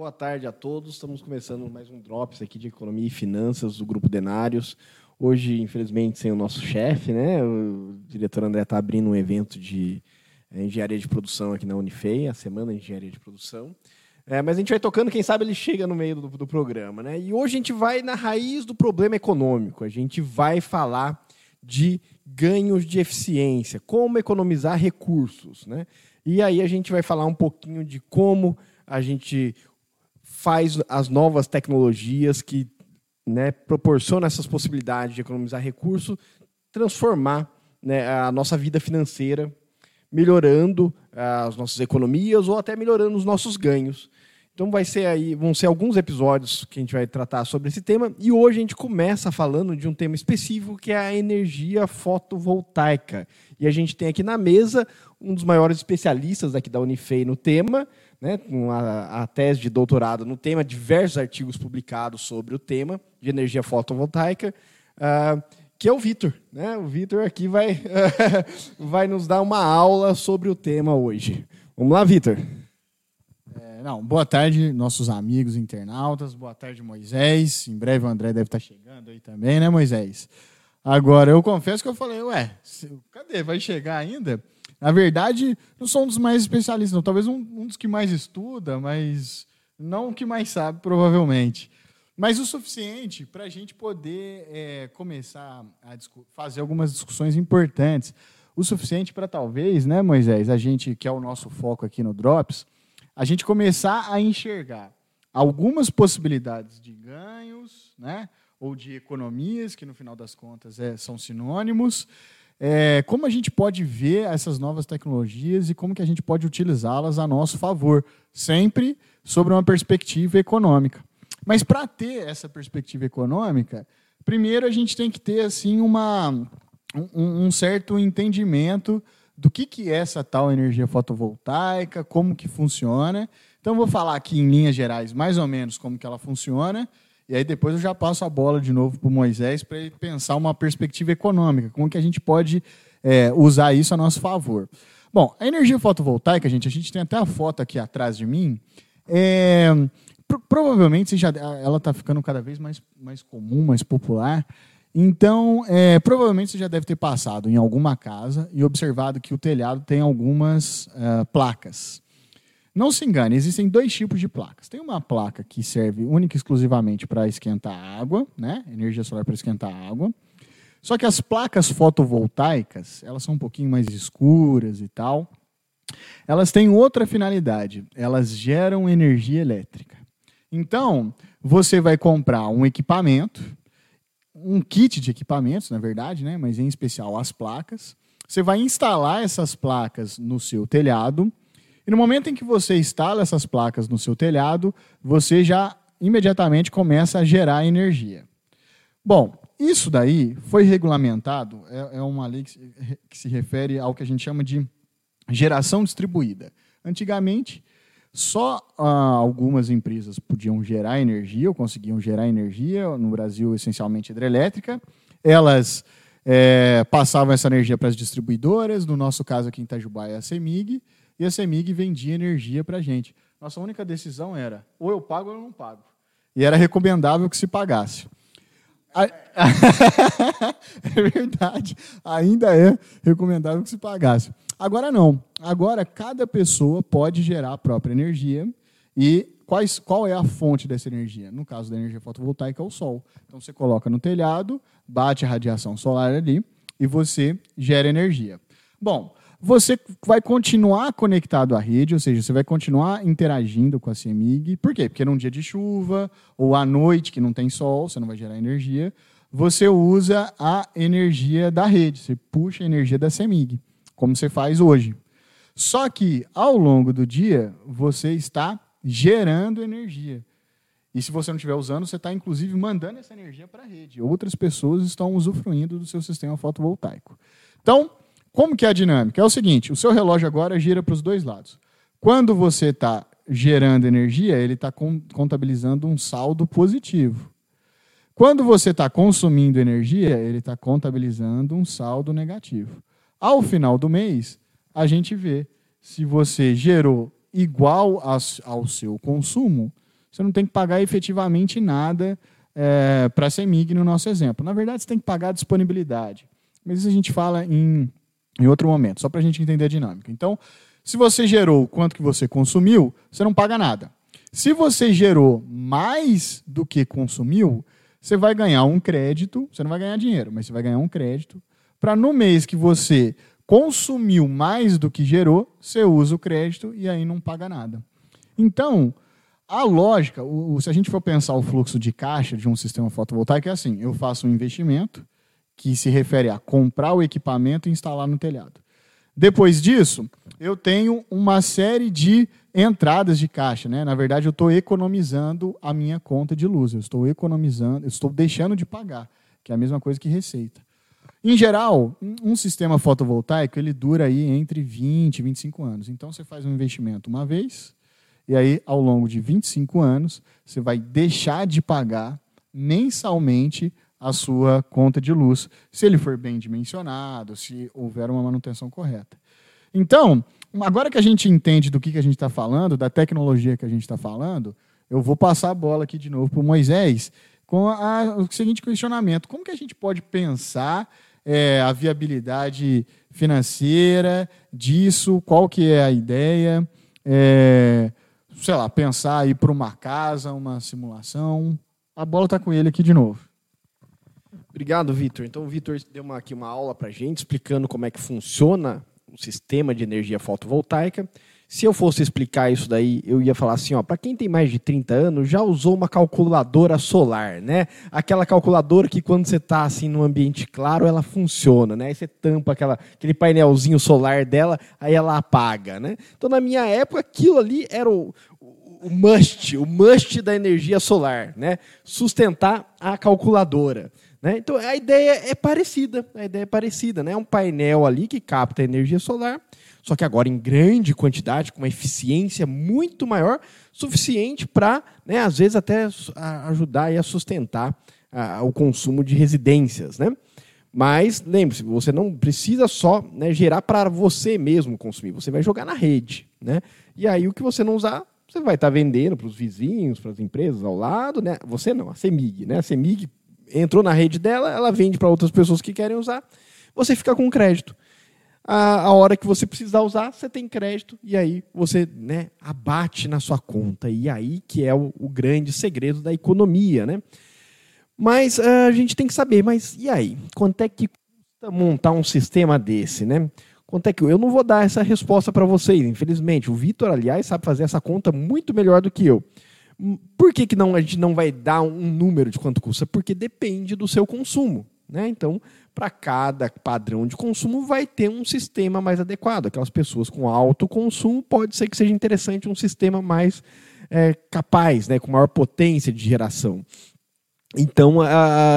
Boa tarde a todos. Estamos começando mais um Drops aqui de Economia e Finanças do Grupo Denários. Hoje, infelizmente, sem o nosso chefe, né? O diretor André está abrindo um evento de é, engenharia de produção aqui na Unifei, a Semana de Engenharia de Produção. É, mas a gente vai tocando, quem sabe ele chega no meio do, do programa, né? E hoje a gente vai na raiz do problema econômico. A gente vai falar de ganhos de eficiência, como economizar recursos, né? E aí a gente vai falar um pouquinho de como a gente faz as novas tecnologias que né, proporcionam essas possibilidades de economizar recursos, transformar né, a nossa vida financeira, melhorando as nossas economias ou até melhorando os nossos ganhos. Então vai ser aí, vão ser alguns episódios que a gente vai tratar sobre esse tema e hoje a gente começa falando de um tema específico que é a energia fotovoltaica. E a gente tem aqui na mesa um dos maiores especialistas aqui da Unifei no tema, né, com a, a, tese de doutorado no tema, diversos artigos publicados sobre o tema de energia fotovoltaica, uh, que é o Vitor. Né? O Vitor aqui vai, vai nos dar uma aula sobre o tema hoje. Vamos lá, Vitor. Não, boa tarde, nossos amigos internautas. Boa tarde, Moisés. Em breve o André deve estar chegando aí também, né, Moisés? Agora, eu confesso que eu falei, ué, cadê? Vai chegar ainda? Na verdade, não sou um dos mais especialistas, não. Talvez um, um dos que mais estuda, mas não o que mais sabe, provavelmente. Mas o suficiente para a gente poder é, começar a fazer algumas discussões importantes. O suficiente para talvez, né, Moisés, a gente, que é o nosso foco aqui no Drops, a gente começar a enxergar algumas possibilidades de ganhos, né, ou de economias, que no final das contas é, são sinônimos, é, como a gente pode ver essas novas tecnologias e como que a gente pode utilizá-las a nosso favor, sempre sobre uma perspectiva econômica. Mas para ter essa perspectiva econômica, primeiro a gente tem que ter assim uma, um, um certo entendimento do que, que é essa tal energia fotovoltaica, como que funciona. Então, vou falar aqui em linhas gerais mais ou menos como que ela funciona e aí depois eu já passo a bola de novo para o Moisés para ele pensar uma perspectiva econômica, como que a gente pode é, usar isso a nosso favor. Bom, a energia fotovoltaica, gente, a gente tem até a foto aqui atrás de mim. É, provavelmente já, ela está ficando cada vez mais, mais comum, mais popular. Então, é, provavelmente você já deve ter passado em alguma casa e observado que o telhado tem algumas uh, placas. Não se engane, existem dois tipos de placas. Tem uma placa que serve única e exclusivamente para esquentar água, né? Energia solar para esquentar água. Só que as placas fotovoltaicas, elas são um pouquinho mais escuras e tal. Elas têm outra finalidade. Elas geram energia elétrica. Então, você vai comprar um equipamento, um kit de equipamentos, na verdade, né? Mas em especial as placas. Você vai instalar essas placas no seu telhado e no momento em que você instala essas placas no seu telhado, você já imediatamente começa a gerar energia. Bom, isso daí foi regulamentado, é, é uma lei que se, que se refere ao que a gente chama de geração distribuída. Antigamente, só ah, algumas empresas podiam gerar energia, ou conseguiam gerar energia, no Brasil, essencialmente hidrelétrica. Elas é, passavam essa energia para as distribuidoras, no nosso caso aqui em Itajubá é a CEMIG, e a CEMIG vendia energia para a gente. Nossa única decisão era ou eu pago ou eu não pago. E era recomendável que se pagasse. é verdade, ainda é recomendável que se pagasse. Agora não. Agora cada pessoa pode gerar a própria energia e quais, qual é a fonte dessa energia? No caso da energia fotovoltaica, é o sol. Então você coloca no telhado, bate a radiação solar ali e você gera energia. Bom, você vai continuar conectado à rede, ou seja, você vai continuar interagindo com a CEMIG. Por quê? Porque num dia de chuva ou à noite que não tem sol, você não vai gerar energia, você usa a energia da rede, você puxa a energia da CEMIG, como você faz hoje. Só que ao longo do dia você está gerando energia. E se você não estiver usando, você está inclusive mandando essa energia para a rede. Outras pessoas estão usufruindo do seu sistema fotovoltaico. Então, como que é a dinâmica? É o seguinte, o seu relógio agora gira para os dois lados. Quando você está gerando energia, ele está contabilizando um saldo positivo. Quando você está consumindo energia, ele está contabilizando um saldo negativo. Ao final do mês, a gente vê se você gerou igual ao seu consumo você não tem que pagar efetivamente nada é, para a CEMIG no nosso exemplo. Na verdade, você tem que pagar a disponibilidade. Mas isso a gente fala em, em outro momento, só para a gente entender a dinâmica. Então, se você gerou quanto que você consumiu, você não paga nada. Se você gerou mais do que consumiu, você vai ganhar um crédito, você não vai ganhar dinheiro, mas você vai ganhar um crédito, para no mês que você consumiu mais do que gerou, você usa o crédito e aí não paga nada. Então, a lógica, o, se a gente for pensar o fluxo de caixa de um sistema fotovoltaico, é assim: eu faço um investimento que se refere a comprar o equipamento e instalar no telhado. Depois disso, eu tenho uma série de entradas de caixa. Né? Na verdade, eu estou economizando a minha conta de luz. Eu estou economizando, eu estou deixando de pagar, que é a mesma coisa que receita. Em geral, um sistema fotovoltaico ele dura aí entre 20 e 25 anos. Então, você faz um investimento uma vez, e aí, ao longo de 25 anos, você vai deixar de pagar mensalmente a sua conta de luz, se ele for bem dimensionado, se houver uma manutenção correta. Então, agora que a gente entende do que, que a gente está falando, da tecnologia que a gente está falando, eu vou passar a bola aqui de novo para o Moisés com a, o seguinte questionamento: como que a gente pode pensar é, a viabilidade financeira disso? Qual que é a ideia? É, sei lá, pensar aí para uma casa, uma simulação. A bola está com ele aqui de novo. Obrigado, Vitor. Então, o Vitor deu uma, aqui uma aula para a gente explicando como é que funciona o sistema de energia fotovoltaica. Se eu fosse explicar isso daí, eu ia falar assim, ó, para quem tem mais de 30 anos, já usou uma calculadora solar, né? Aquela calculadora que quando você está assim no ambiente claro, ela funciona, né? Aí você tampa aquela, aquele painelzinho solar dela, aí ela apaga, né? Então na minha época aquilo ali era o, o must, o must da energia solar, né? Sustentar a calculadora. Né? Então a ideia é parecida, a ideia é parecida, né? É um painel ali que capta energia solar, só que agora em grande quantidade, com uma eficiência muito maior, suficiente para, né, às vezes, até ajudar a sustentar a, o consumo de residências. Né? Mas lembre-se, você não precisa só né, gerar para você mesmo consumir, você vai jogar na rede. Né? E aí o que você não usar, você vai estar tá vendendo para os vizinhos, para as empresas ao lado. Né? Você não, a CEMIG. Né? A CEMIG entrou na rede dela, ela vende para outras pessoas que querem usar, você fica com crédito. A, a hora que você precisar usar, você tem crédito e aí você né, abate na sua conta. E aí que é o, o grande segredo da economia. Né? Mas uh, a gente tem que saber, mas e aí? Quanto é que custa montar um sistema desse? Né? Quanto é que eu não vou dar essa resposta para vocês, infelizmente. O Vitor, aliás, sabe fazer essa conta muito melhor do que eu. Por que, que não, a gente não vai dar um número de quanto custa? Porque depende do seu consumo. Né? Então, para cada padrão de consumo, vai ter um sistema mais adequado. Aquelas pessoas com alto consumo, pode ser que seja interessante um sistema mais é, capaz, né? com maior potência de geração. Então,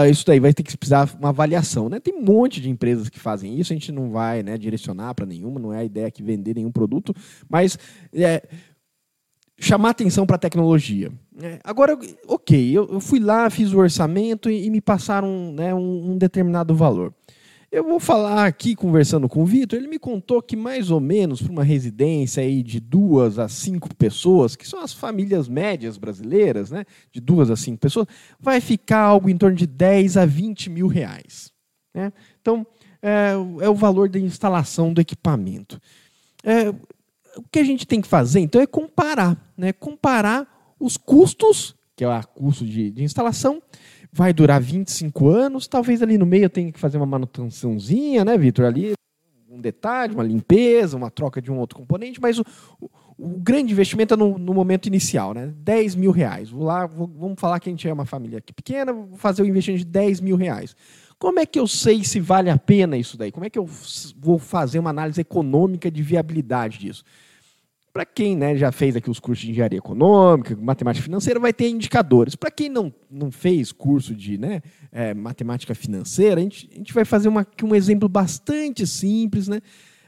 isso daí vai ter que precisar uma avaliação. Né? Tem um monte de empresas que fazem isso, a gente não vai né, direcionar para nenhuma, não é a ideia que vender nenhum produto, mas é, chamar atenção para a tecnologia. É, agora, ok, eu, eu, fui lá, fiz o orçamento e, e me passaram né, um, um, determinado valor. Eu vou falar aqui, conversando com o Vitor, ele me contou que mais ou menos para uma residência aí de duas a cinco pessoas, que são as famílias médias brasileiras, né, de duas a cinco pessoas, vai ficar algo em torno de 10 a 20 mil reais. Né? Então, é, é o valor da instalação do equipamento. É, o que a gente tem que fazer, então, é comparar. Né? Comparar os custos, que é o custo de, de instalação, vai durar 25 anos, talvez ali no meio eu tenha que fazer uma manutençãozinha, né, Vitor? Ali, um detalhe, uma limpeza, uma troca de um outro componente, mas o, o, o grande investimento é no, no, momento inicial, né? 10 mil reais. Vou lá, vou, vamos falar que a gente é uma família aqui pequena, vou fazer o investimento de 10 mil reais. Como é que eu sei se vale a pena isso daí? Como é que eu vou fazer uma análise econômica de viabilidade disso? Para quem né, já fez aqui os cursos de engenharia econômica, matemática financeira, vai ter indicadores. Para quem não, não fez curso de né, é, matemática financeira, a gente, a gente vai fazer uma, um exemplo bastante simples, né,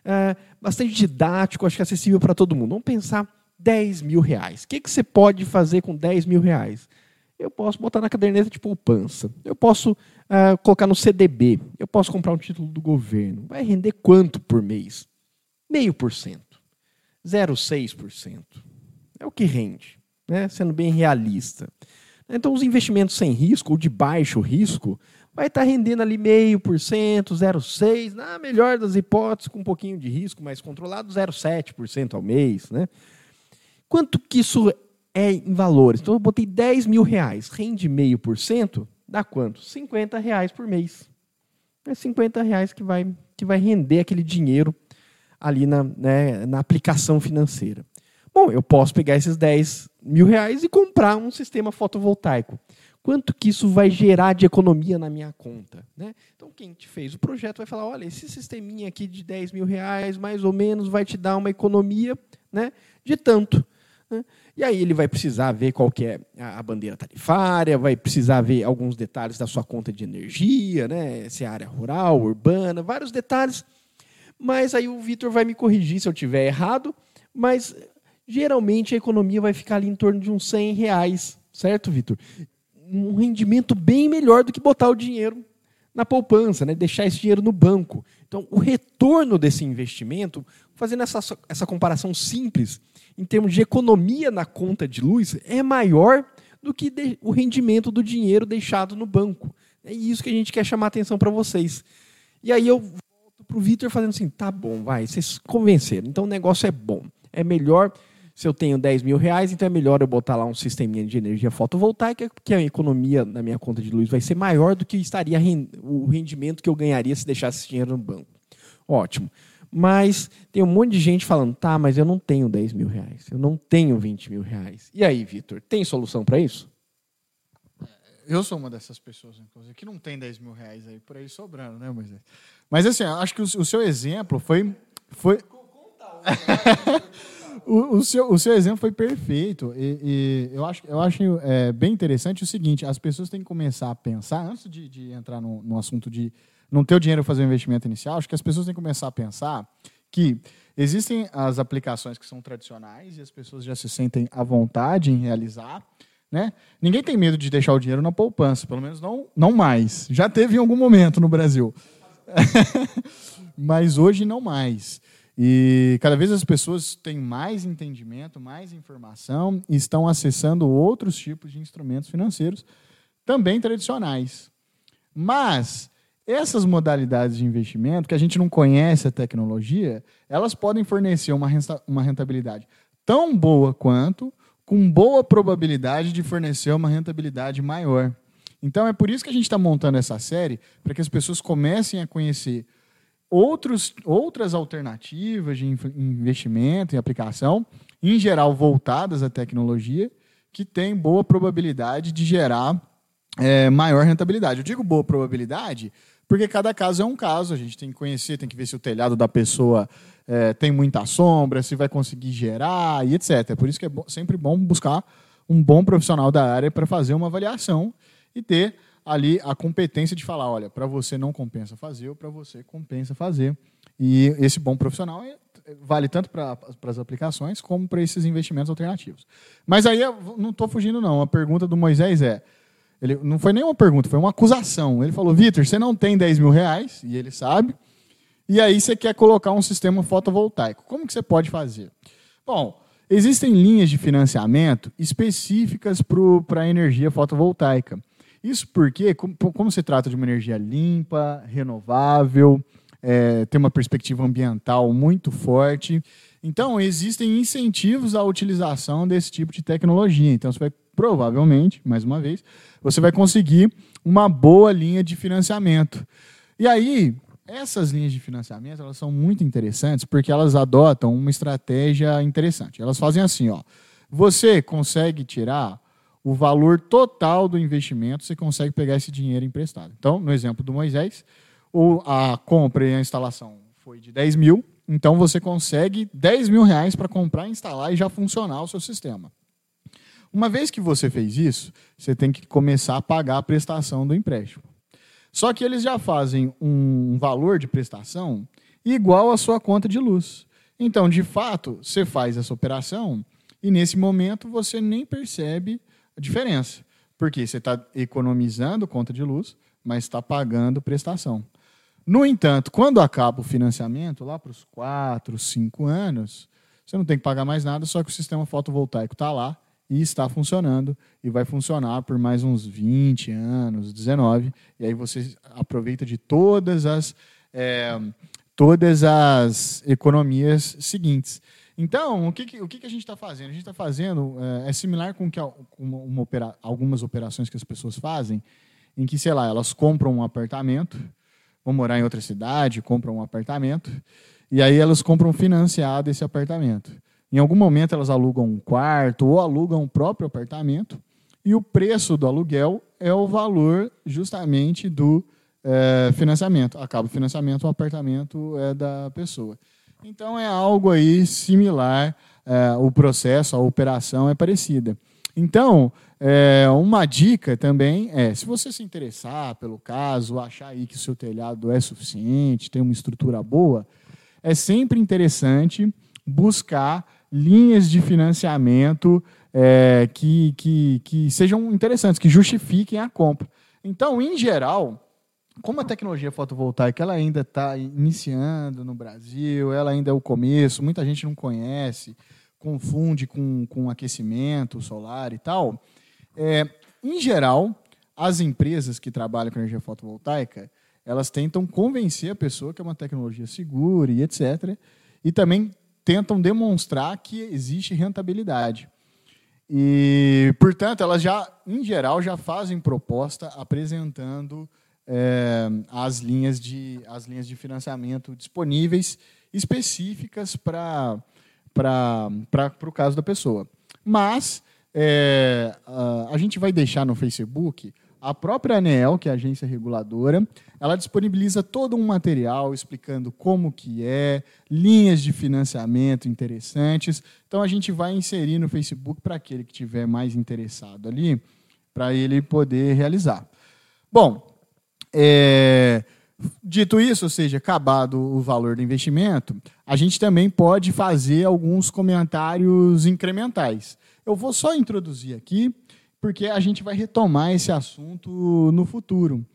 é, bastante didático, acho que acessível para todo mundo. Vamos pensar 10 mil reais. O que, que você pode fazer com 10 mil reais? Eu posso botar na caderneta de poupança. Eu posso uh, colocar no CDB. Eu posso comprar um título do governo. Vai render quanto por mês? Meio por cento. 0,6%. É o que rende. né? sendo bem realista. Então, os investimentos sem risco ou de baixo risco vai estar rendendo ali meio por cento, 0,6%, na melhor das hipóteses, com um pouquinho de risco mais controlado, 0,7% ao mês. Né? Quanto que isso é em valores? Então, eu botei 10 mil reais, rende meio por cento, dá quanto? 50 reais por mês. É 50 reais que vai, que vai render aquele dinheiro ali na, né, na aplicação financeira. Bom, eu posso pegar esses 10 mil reais e comprar um sistema fotovoltaico. Quanto que isso vai gerar de economia na minha conta? Né? Então, quem te fez o projeto vai falar, olha, esse sisteminha aqui de 10 mil reais, mais ou menos, vai te dar uma economia né, de tanto. Né? E aí ele vai precisar ver qual que é a bandeira tarifária, vai precisar ver alguns detalhes da sua conta de energia, né? se é área rural, urbana, vários detalhes. Mas aí o Vitor vai me corrigir se eu tiver errado, mas geralmente a economia vai ficar ali em torno de uns 100 reais, certo, Vitor? Um rendimento bem melhor do que botar o dinheiro na poupança, né? deixar esse dinheiro no banco. Então, o retorno desse investimento, fazendo essa, essa comparação simples, em termos de economia na conta de luz, é maior do que de, o rendimento do dinheiro deixado no banco. É isso que a gente quer chamar a atenção para vocês. E aí eu volto para o Vitor fazendo assim, tá bom, vai, vocês convenceram. Então o negócio é bom. É melhor se eu tenho 10 mil reais, então é melhor eu botar lá um sisteminha de energia fotovoltaica, porque a economia na minha conta de luz vai ser maior do que estaria o rendimento que eu ganharia se deixasse esse dinheiro no banco. Ótimo. Mas tem um monte de gente falando, tá, mas eu não tenho 10 mil reais, eu não tenho 20 mil reais. E aí, Vitor, tem solução para isso? Eu sou uma dessas pessoas, inclusive, que não tem 10 mil reais aí por aí sobrando, né, Moisés? Mas assim, acho que o, seu exemplo foi. foi... o, seu, o seu exemplo foi perfeito. E, e eu acho, eu acho é, bem interessante o seguinte: as pessoas têm que começar a pensar, antes de, de entrar no, no assunto de não ter o dinheiro para fazer o investimento inicial, acho que as pessoas têm que começar a pensar que existem as aplicações que são tradicionais e as pessoas já se sentem à vontade em realizar. Né? Ninguém tem medo de deixar o dinheiro na poupança, pelo menos não, não mais. Já teve em algum momento no Brasil. Mas hoje não mais. E cada vez as pessoas têm mais entendimento, mais informação e estão acessando outros tipos de instrumentos financeiros, também tradicionais. Mas essas modalidades de investimento, que a gente não conhece a tecnologia, elas podem fornecer uma rentabilidade tão boa quanto, com boa probabilidade de fornecer uma rentabilidade maior. Então é por isso que a gente está montando essa série, para que as pessoas comecem a conhecer outros, outras alternativas de investimento e aplicação, em geral voltadas à tecnologia, que tem boa probabilidade de gerar é, maior rentabilidade. Eu digo boa probabilidade porque cada caso é um caso, a gente tem que conhecer, tem que ver se o telhado da pessoa é, tem muita sombra, se vai conseguir gerar e etc. É por isso que é sempre bom buscar um bom profissional da área para fazer uma avaliação e ter ali a competência de falar, olha, para você não compensa fazer ou para você compensa fazer. E esse bom profissional é, vale tanto para as aplicações como para esses investimentos alternativos. Mas aí eu não estou fugindo, não. A pergunta do Moisés é: ele, não foi nem uma pergunta, foi uma acusação. Ele falou: Vitor, você não tem 10 mil reais, e ele sabe, e aí você quer colocar um sistema fotovoltaico. Como que você pode fazer? Bom, existem linhas de financiamento específicas para a energia fotovoltaica. Isso porque, como, se trata de uma energia limpa, renovável, é, tem uma perspectiva ambiental muito forte, então existem incentivos à utilização desse tipo de tecnologia. Então você vai provavelmente, mais uma vez, você vai conseguir uma boa linha de financiamento. E aí, essas linhas de financiamento elas são muito interessantes porque elas adotam uma estratégia interessante. Elas fazem assim, ó. Você consegue tirar o valor total do investimento, você consegue pegar esse dinheiro emprestado. Então, no exemplo do Moisés, a compra e a instalação foi de 10 mil, então você consegue 10 mil reais para comprar, instalar e já funcionar o seu sistema. Uma vez que você fez isso, você tem que começar a pagar a prestação do empréstimo. Só que eles já fazem um valor de prestação igual à sua conta de luz. Então, de fato, você faz essa operação e nesse momento você nem percebe a diferença. Porque você está economizando conta de luz, mas está pagando prestação. No entanto, quando acaba o financiamento, lá para os 4, 5 anos, você não tem que pagar mais nada, só que o sistema fotovoltaico está lá e está funcionando e vai funcionar por mais uns 20 anos, 19, e aí você aproveita de todas as é, todas as economias seguintes. Então, o que, o que a gente está fazendo? A gente está fazendo é, é, similar com que uma, uma opera, algumas operações que as pessoas fazem, em que, sei lá, elas compram um apartamento, vão morar em outra cidade, compram um apartamento, e aí elas compram financiado esse apartamento. Em algum momento elas alugam um quarto ou alugam o próprio apartamento, e o preço do aluguel é o valor justamente do é, financiamento. Acaba o financiamento, o apartamento é da pessoa. Então é algo aí similar, é, o processo, a operação é parecida. Então, é, uma dica também é, se você se interessar pelo caso, achar aí que o seu telhado é suficiente, tem uma estrutura boa, é sempre interessante buscar linhas de financiamento é, que, que, que sejam interessantes, que justifiquem a compra. Então, em geral, como a tecnologia fotovoltaica ela ainda está iniciando no Brasil, ela ainda é o começo, muita gente não conhece, confunde com, com aquecimento solar e tal. É, em geral, as empresas que trabalham com energia fotovoltaica, elas tentam convencer a pessoa que é uma tecnologia segura e etc. E também tentam demonstrar que existe rentabilidade. E, portanto, elas já, em geral, já fazem proposta apresentando é, as, linhas de, as linhas de financiamento disponíveis específicas para o caso da pessoa. Mas é, a, gente vai deixar no Facebook a própria ANEEL, que é a agência reguladora, ela disponibiliza todo um material explicando como que é, linhas de financiamento interessantes. Então a gente vai inserir no Facebook para aquele que tiver mais interessado ali, para ele poder realizar. Bom, é, dito isso, ou seja, acabado o valor do investimento, a gente também pode fazer alguns comentários incrementais. Eu vou só introduzir aqui, porque a gente vai retomar esse assunto no futuro.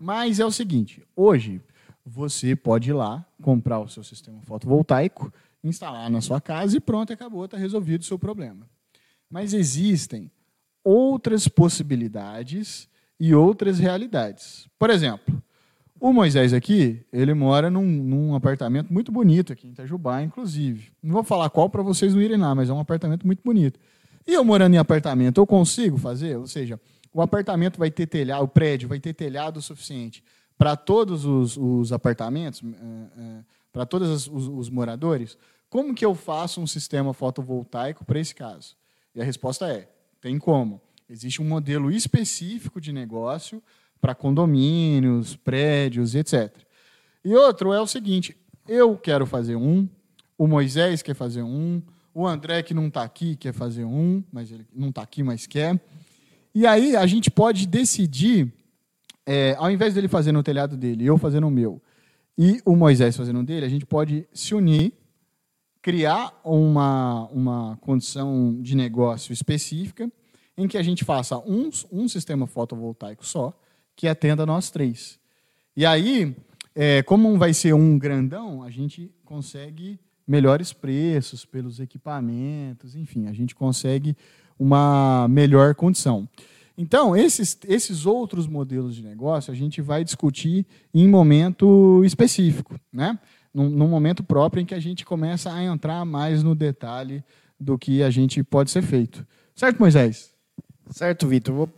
Mas é o seguinte: hoje você pode ir lá comprar o seu sistema fotovoltaico, instalar na sua casa e pronto, acabou, está resolvido o seu problema. Mas existem outras possibilidades e outras realidades. Por exemplo, o Moisés aqui, ele mora num, num, apartamento muito bonito aqui em Itajubá, inclusive. Não vou falar qual para vocês não irem lá, mas é um apartamento muito bonito. E eu morando em apartamento, eu consigo fazer? Ou seja, o apartamento vai ter telhado, o prédio vai ter telhado o suficiente para todos os, os apartamentos, uh, uh, para todos os, os, os moradores? Como que eu faço um sistema fotovoltaico para esse caso? E a resposta é: tem como. Existe um modelo específico de negócio para condomínios, prédios, etc. E outro é o seguinte: eu quero fazer um, o Moisés quer fazer um, o André, que não está aqui, quer fazer um, mas ele não está aqui, mas quer. E aí a gente pode decidir, é, ao invés dele fazer no telhado dele, eu fazer no meu, e o Moisés fazendo no dele, a gente pode se unir, criar uma, uma condição de negócio específica em que a gente faça um, um sistema fotovoltaico só, que atenda nós três. E aí, é, como vai ser um grandão, a gente consegue melhores preços pelos equipamentos, enfim, a gente consegue uma melhor condição. Então, esses, esses outros modelos de negócio a gente vai discutir em momento específico, né? num, num momento próprio em que a gente começa a entrar mais no detalhe do que a gente pode ser feito. Certo, Moisés? Certo, Vitor. Vou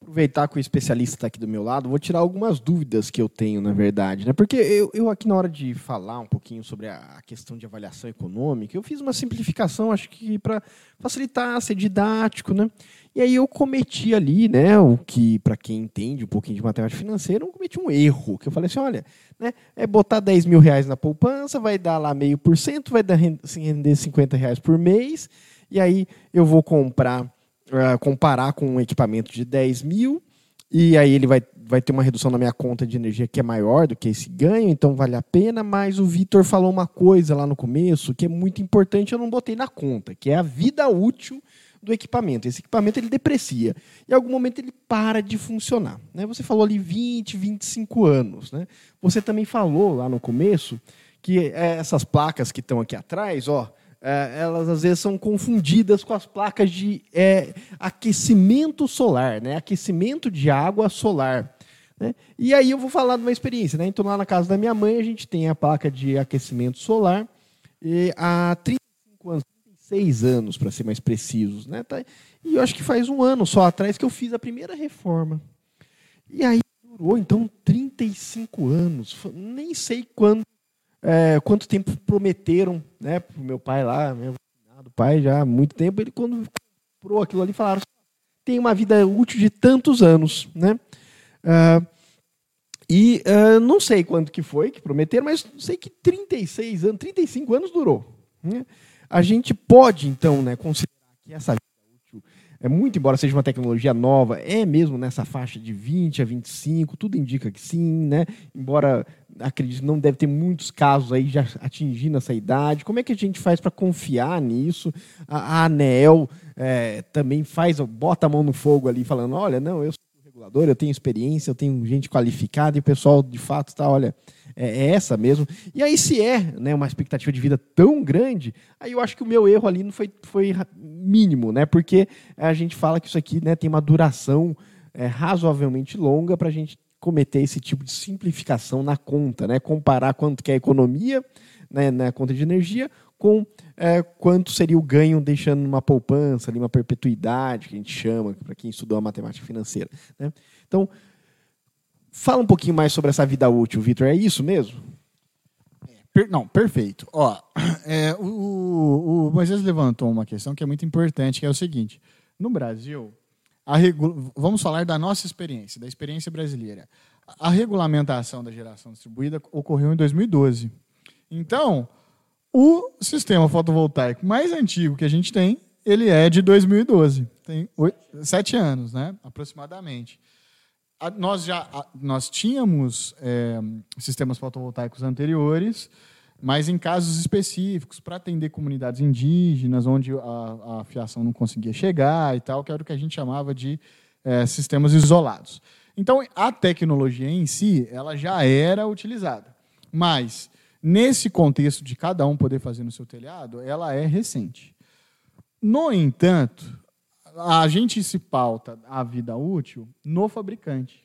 aproveitar que o especialista está aqui do meu lado, vou tirar algumas dúvidas que eu tenho, na verdade. Né? Porque eu, eu aqui, na hora de falar um pouquinho sobre a, questão de avaliação econômica, eu fiz uma simplificação, acho que para facilitar, ser didático. Né? E aí eu cometi ali, né, o que, para quem entende um pouquinho de matemática financeira, eu cometi um erro. Que eu falei assim: olha, né, é botar 10 mil reais na poupança, vai dar lá meio por cento, vai dar, render 50 reais por mês, e aí eu vou comprar uh, comparar com um equipamento de 10 mil, e aí ele vai, vai ter uma redução na minha conta de energia que é maior do que esse ganho, então vale a pena, mas o Vitor falou uma coisa lá no começo que é muito importante, eu não botei na conta, que é a vida útil do equipamento. Esse equipamento ele deprecia. Em algum momento ele para de funcionar. Né? Você falou ali 20, 25 anos. Né? Você também falou lá no começo que é, essas placas que estão aqui atrás, ó, é, elas às vezes são confundidas com as placas de é, aquecimento solar, né? aquecimento de água solar. Né? E aí eu vou falar de uma experiência. Né? Então, lá na casa da minha mãe, a gente tem a placa de aquecimento solar e há 35 anos, 36 anos, para ser mais precisos. Né? Tá? E eu acho que faz um ano só atrás que eu fiz a primeira reforma. E aí durou, então, 35 anos. Nem sei quando é, quanto tempo prometeram né, para o meu pai lá, meu pai já há muito tempo, ele quando comprou aquilo ali, falaram tem uma vida útil de tantos anos, né? Uh, e uh, não sei quanto que foi que prometeram, mas sei que 36 anos, 35 anos durou. Né? A gente pode, então, né, considerar que essa é muito, embora seja uma tecnologia nova, é mesmo nessa faixa de 20 a 25, tudo indica que sim, né? Embora acredito não deve ter muitos casos aí já atingindo essa idade. Como é que a gente faz para confiar nisso? A, a é, também faz, bota a mão no fogo ali, falando: olha, não, eu sou regulador, eu tenho experiência, eu tenho gente qualificada e o pessoal de fato está, olha, é, é, essa mesmo. E aí, se é né, uma expectativa de vida tão grande, aí eu acho que o meu erro ali não foi, foi mínimo, né? Porque a gente fala que isso aqui né, tem uma duração é, razoavelmente longa para a gente cometer esse tipo de simplificação na conta, né? Comparar quanto que é a economia né, na conta de energia com é, quanto seria o ganho deixando uma poupança, ali, uma perpetuidade, que a gente chama, para quem estudou a matemática financeira. Né? Então, Fala um pouquinho mais sobre essa vida útil, Vitor. É isso mesmo? Não, perfeito. Ó, é, o, o Moisés levantou uma questão que é muito importante, que é o seguinte: no Brasil, regu... vamos falar da nossa experiência, da experiência brasileira. A regulamentação da geração distribuída ocorreu em 2012. Então, o sistema fotovoltaico mais antigo que a gente tem, ele é de 2012. Tem oito, sete anos, né, aproximadamente nós já nós tínhamos é, sistemas fotovoltaicos anteriores, mas em casos específicos, para atender comunidades indígenas, onde a, a, fiação não conseguia chegar e tal, que era o que a gente chamava de é, sistemas isolados. Então, a tecnologia em si, ela já era utilizada. Mas, nesse contexto de cada um poder fazer no seu telhado, ela é recente. No entanto, a gente se pauta a vida útil no fabricante.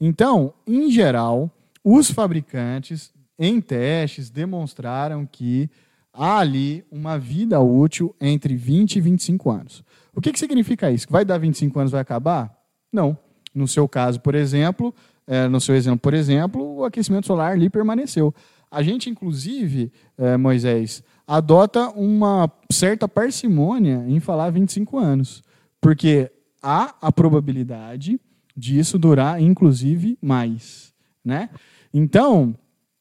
Então, em geral, os fabricantes, em testes, demonstraram que há ali uma vida útil entre 20 e 25 anos. O que, que significa isso? Vai dar 25 anos vai acabar? Não. No seu caso, por exemplo, é, no seu exemplo, por exemplo, o aquecimento solar ali permaneceu. A gente, inclusive, é, Moisés, adota uma certa parcimônia em falar 25 anos. Porque há a probabilidade disso durar, inclusive, mais. Né? Então,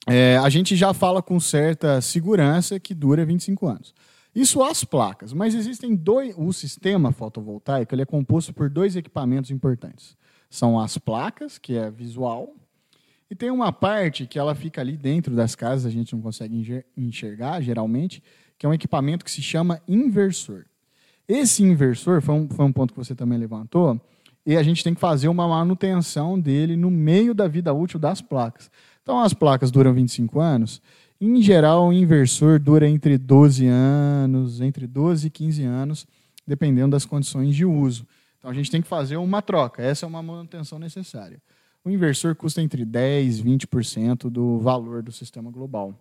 é, a gente já fala com certa segurança que dura 25 anos. Isso as placas, mas existem dois. O sistema fotovoltaico ele é composto por dois equipamentos importantes. São as placas, que é visual, e tem uma parte que ela fica ali dentro das casas, a gente não consegue enxergar geralmente, que é um equipamento que se chama inversor. Esse inversor, foi um, foi um ponto que você também levantou, e a gente tem que fazer uma manutenção dele no meio da vida útil das placas. Então, as placas duram 25 anos. Em geral, o inversor dura entre 12 anos, entre 12 e 15 anos, dependendo das condições de uso. Então, a gente tem que fazer uma troca. Essa é uma manutenção necessária. O inversor custa entre 10% e 20% do valor do sistema global.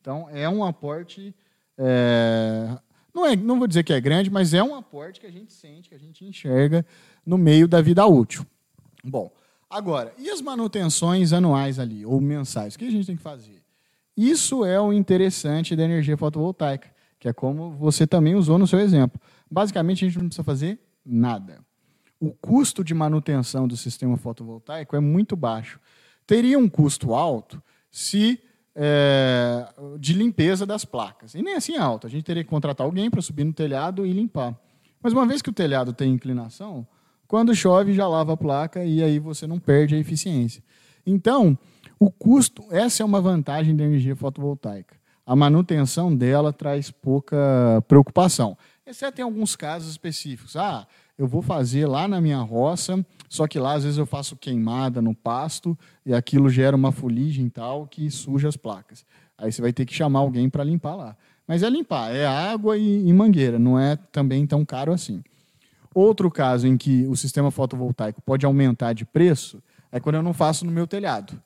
Então, é um aporte é, não, é, não vou dizer que é grande, mas é um aporte que a gente sente, que a gente enxerga no meio da vida útil. Bom, agora, e as manutenções anuais ali, ou mensais? O que a gente tem que fazer? Isso é o interessante da energia fotovoltaica, que é como você também usou no seu exemplo. Basicamente, a gente não precisa fazer nada. O custo de manutenção do sistema fotovoltaico é muito baixo. Teria um custo alto se é, de limpeza das placas. E nem assim alto. A gente teria que contratar alguém para subir no telhado e limpar. Mas uma vez que o telhado tem inclinação, quando chove já lava a placa e aí você não perde a eficiência. Então, o custo, essa é uma vantagem da energia fotovoltaica. A manutenção dela traz pouca preocupação, exceto em alguns casos específicos. Ah, eu vou fazer lá na minha roça, só que lá às vezes eu faço queimada no pasto e aquilo gera uma fuligem tal que suja as placas. Aí você vai ter que chamar alguém para limpar lá. Mas é limpar, é água e, e mangueira, não é também tão caro assim. Outro caso em que o sistema fotovoltaico pode aumentar de preço é quando eu não faço no meu telhado.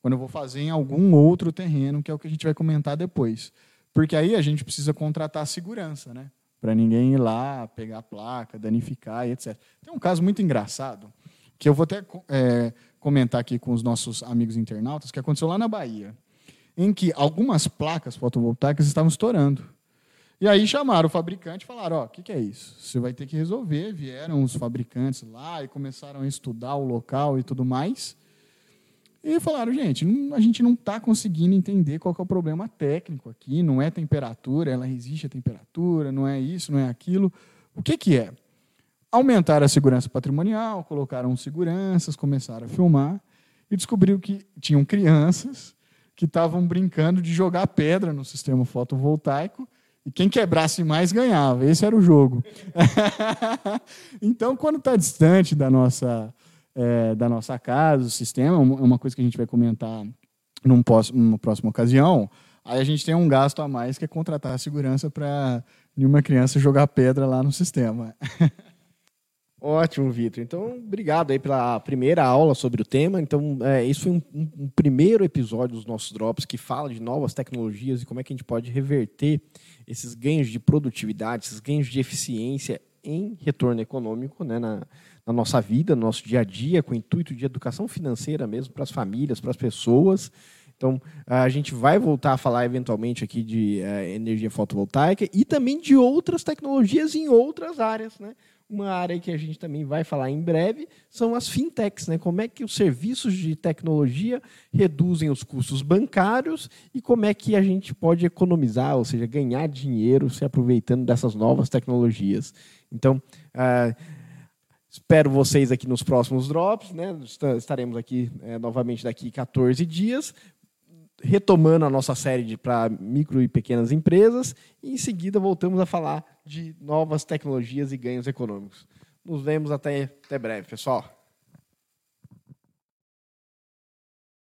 Quando eu vou fazer em algum outro terreno, que é o que a gente vai comentar depois. Porque aí a gente precisa contratar segurança, né? Para ninguém ir lá, pegar a placa, danificar e etc. Tem um caso muito engraçado, que eu vou até é, comentar aqui com os nossos amigos internautas, que aconteceu lá na Bahia, em que algumas placas fotovoltaicas estavam estourando. E aí chamaram o fabricante e falaram: Ó, o que, que é isso? Você vai ter que resolver. Vieram os fabricantes lá e começaram a estudar o local e tudo mais. E falaram: gente, a gente não está conseguindo entender qual é o problema técnico aqui. Não é temperatura, ela resiste à temperatura, não é isso, não é aquilo. O que, que é? Aumentaram a segurança patrimonial, colocaram seguranças, começaram a filmar e descobriu que tinham crianças que estavam brincando de jogar pedra no sistema fotovoltaico e quem quebrasse mais ganhava. Esse era o jogo. então, quando está distante da nossa, é, da nossa casa, o sistema, é uma coisa que a gente vai comentar num numa próxima ocasião, aí a gente tem um gasto a mais que é contratar a segurança para nenhuma criança jogar pedra lá no sistema. Ótimo, Vitor. Então, obrigado aí pela primeira aula sobre o tema. Então, é, isso foi um, um, um, primeiro episódio dos nossos Drops que fala de novas tecnologias e como é que a gente pode reverter esses ganhos de produtividade, esses ganhos de eficiência em retorno econômico né, na, na nossa vida, no nosso dia a dia, com o intuito de educação financeira mesmo para as famílias, para as pessoas. Então, a gente vai voltar a falar eventualmente aqui de uh, energia fotovoltaica e também de outras tecnologias em outras áreas, né? Uma área que a gente também vai falar em breve são as fintechs, né? Como é que os serviços de tecnologia reduzem os custos bancários e como é que a gente pode economizar, ou seja, ganhar dinheiro se aproveitando dessas novas tecnologias. Então, uh, espero vocês aqui nos próximos drops, né? Estaremos aqui é, novamente daqui 14 dias retomando a nossa série para micro e pequenas empresas e em seguida voltamos a falar de novas tecnologias e ganhos econômicos. Nos vemos até, até breve, pessoal.